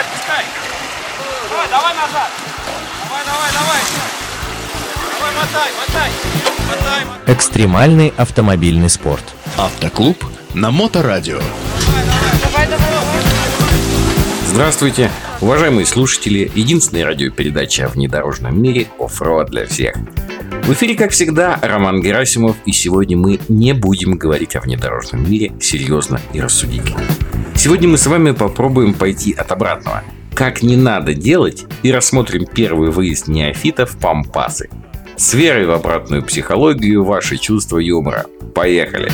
Пускай, пускай. Давай, давай назад. Давай, давай, давай. Давай, мотай, мотай. Мотай, мотай. Экстремальный автомобильный спорт. Автоклуб на Моторадио. Давай, давай, давай. Здравствуйте, уважаемые слушатели единственной радиопередачи о внедорожном мире «Off-road для всех». В эфире, как всегда, Роман Герасимов, и сегодня мы не будем говорить о внедорожном мире серьезно и рассудительно. Сегодня мы с вами попробуем пойти от обратного. Как не надо делать, и рассмотрим первый выезд неофитов Пампасы. С верой в обратную психологию ваши чувства юмора. Поехали!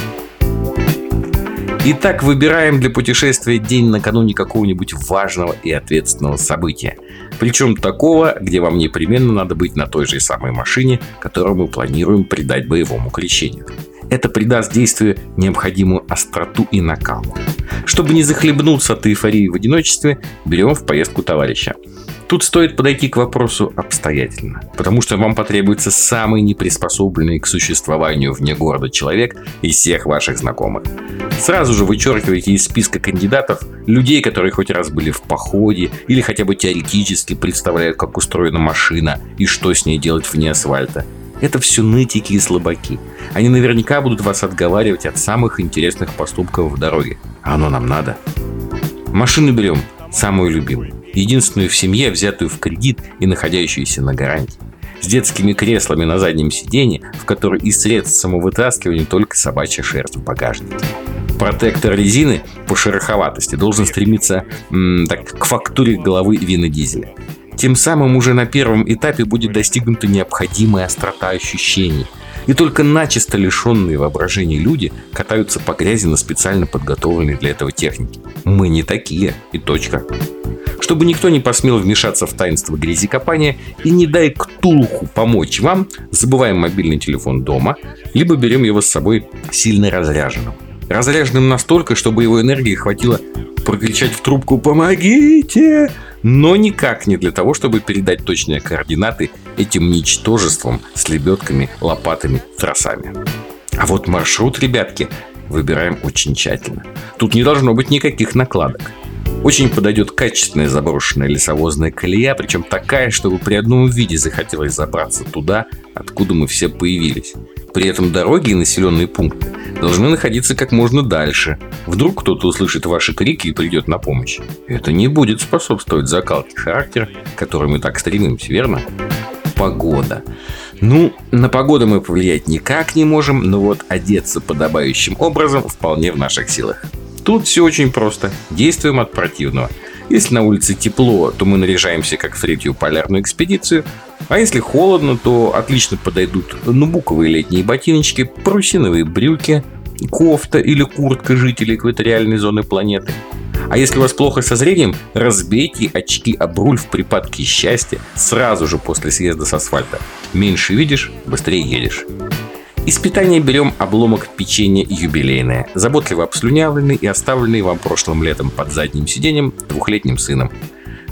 Итак, выбираем для путешествия день накануне какого-нибудь важного и ответственного события. Причем такого, где вам непременно надо быть на той же самой машине, которую мы планируем придать боевому крещению. Это придаст действию необходимую остроту и накал. Чтобы не захлебнуться от эйфории в одиночестве, берем в поездку товарища. Тут стоит подойти к вопросу обстоятельно, потому что вам потребуется самый неприспособленный к существованию вне города человек из всех ваших знакомых. Сразу же вычеркивайте из списка кандидатов людей, которые хоть раз были в походе или хотя бы теоретически представляют, как устроена машина и что с ней делать вне асфальта. Это все нытики и слабаки. Они наверняка будут вас отговаривать от самых интересных поступков в дороге. А оно нам надо. Машину берем самую любимую. Единственную в семье, взятую в кредит и находящуюся на гарантии. С детскими креслами на заднем сиденье, в которой из средств самовытаскивания только собачья шерсть в багажнике. Протектор резины по шероховатости должен стремиться м, так, к фактуре головы винодизеля. Тем самым уже на первом этапе будет достигнута необходимая острота ощущений. И только начисто лишенные воображения люди катаются по грязи на специально подготовленной для этого технике. Мы не такие, и точка. Чтобы никто не посмел вмешаться в таинство грязекопания и не дай ктулху помочь вам, забываем мобильный телефон дома, либо берем его с собой сильно разряженным. Разряженным настолько, чтобы его энергии хватило прокричать в трубку «Помогите!», но никак не для того, чтобы передать точные координаты этим ничтожествам с лебедками, лопатами, тросами. А вот маршрут, ребятки, выбираем очень тщательно. Тут не должно быть никаких накладок. Очень подойдет качественная заброшенная лесовозная колея, причем такая, чтобы при одном виде захотелось забраться туда, откуда мы все появились. При этом дороги и населенные пункты должны находиться как можно дальше. Вдруг кто-то услышит ваши крики и придет на помощь. Это не будет способствовать закалке характера, к которой мы так стремимся, верно? Погода. Ну, на погоду мы повлиять никак не можем, но вот одеться подобающим образом вполне в наших силах. Тут все очень просто. Действуем от противного. Если на улице тепло, то мы наряжаемся как в третью полярную экспедицию. А если холодно, то отлично подойдут нубуковые летние ботиночки, парусиновые брюки, кофта или куртка жителей экваториальной зоны планеты. А если у вас плохо со зрением, разбейте очки об руль в припадке счастья сразу же после съезда с асфальта. Меньше видишь, быстрее едешь. Из питания берем обломок печенья юбилейное, заботливо обслюнявленный и оставленный вам прошлым летом под задним сиденьем двухлетним сыном.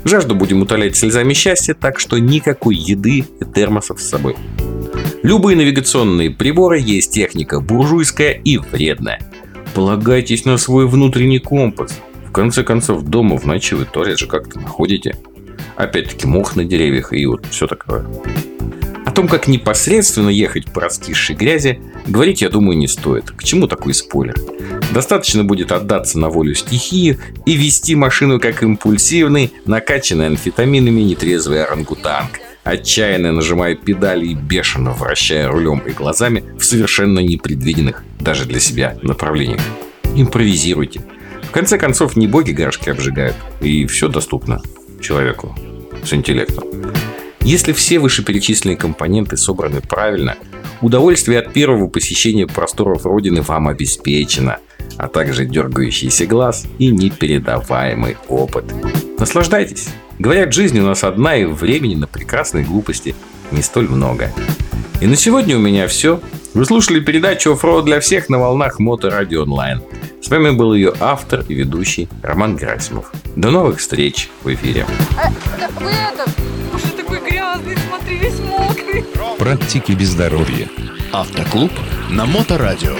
Жажду будем утолять слезами счастья, так что никакой еды и термосов с собой. Любые навигационные приборы есть техника буржуйская и вредная. Полагайтесь на свой внутренний компас. В конце концов, дома в ночи вы туалет же как-то находите. Опять-таки мох на деревьях и вот все такое. Том, как непосредственно ехать по раскисшей грязи, говорить, я думаю, не стоит. К чему такой спойлер? Достаточно будет отдаться на волю стихии и вести машину как импульсивный, накачанный амфетаминами нетрезвый орангутанг, отчаянно нажимая педали и бешено вращая рулем и глазами в совершенно непредвиденных даже для себя направлениях. Импровизируйте. В конце концов, не боги горшки обжигают, и все доступно человеку с интеллектом. Если все вышеперечисленные компоненты собраны правильно, удовольствие от первого посещения просторов Родины вам обеспечено, а также дергающийся глаз и непередаваемый опыт. Наслаждайтесь! Говорят, жизнь у нас одна, и времени на прекрасные глупости не столь много. И на сегодня у меня все. Вы слушали передачу «Оффроуд для всех» на волнах Моторадио Онлайн. С вами был ее автор и ведущий Роман Герасимов. До новых встреч в эфире. А, да, вы это, грязный, смотри, весь мокрый. Практики без здоровья. Автоклуб на Моторадио.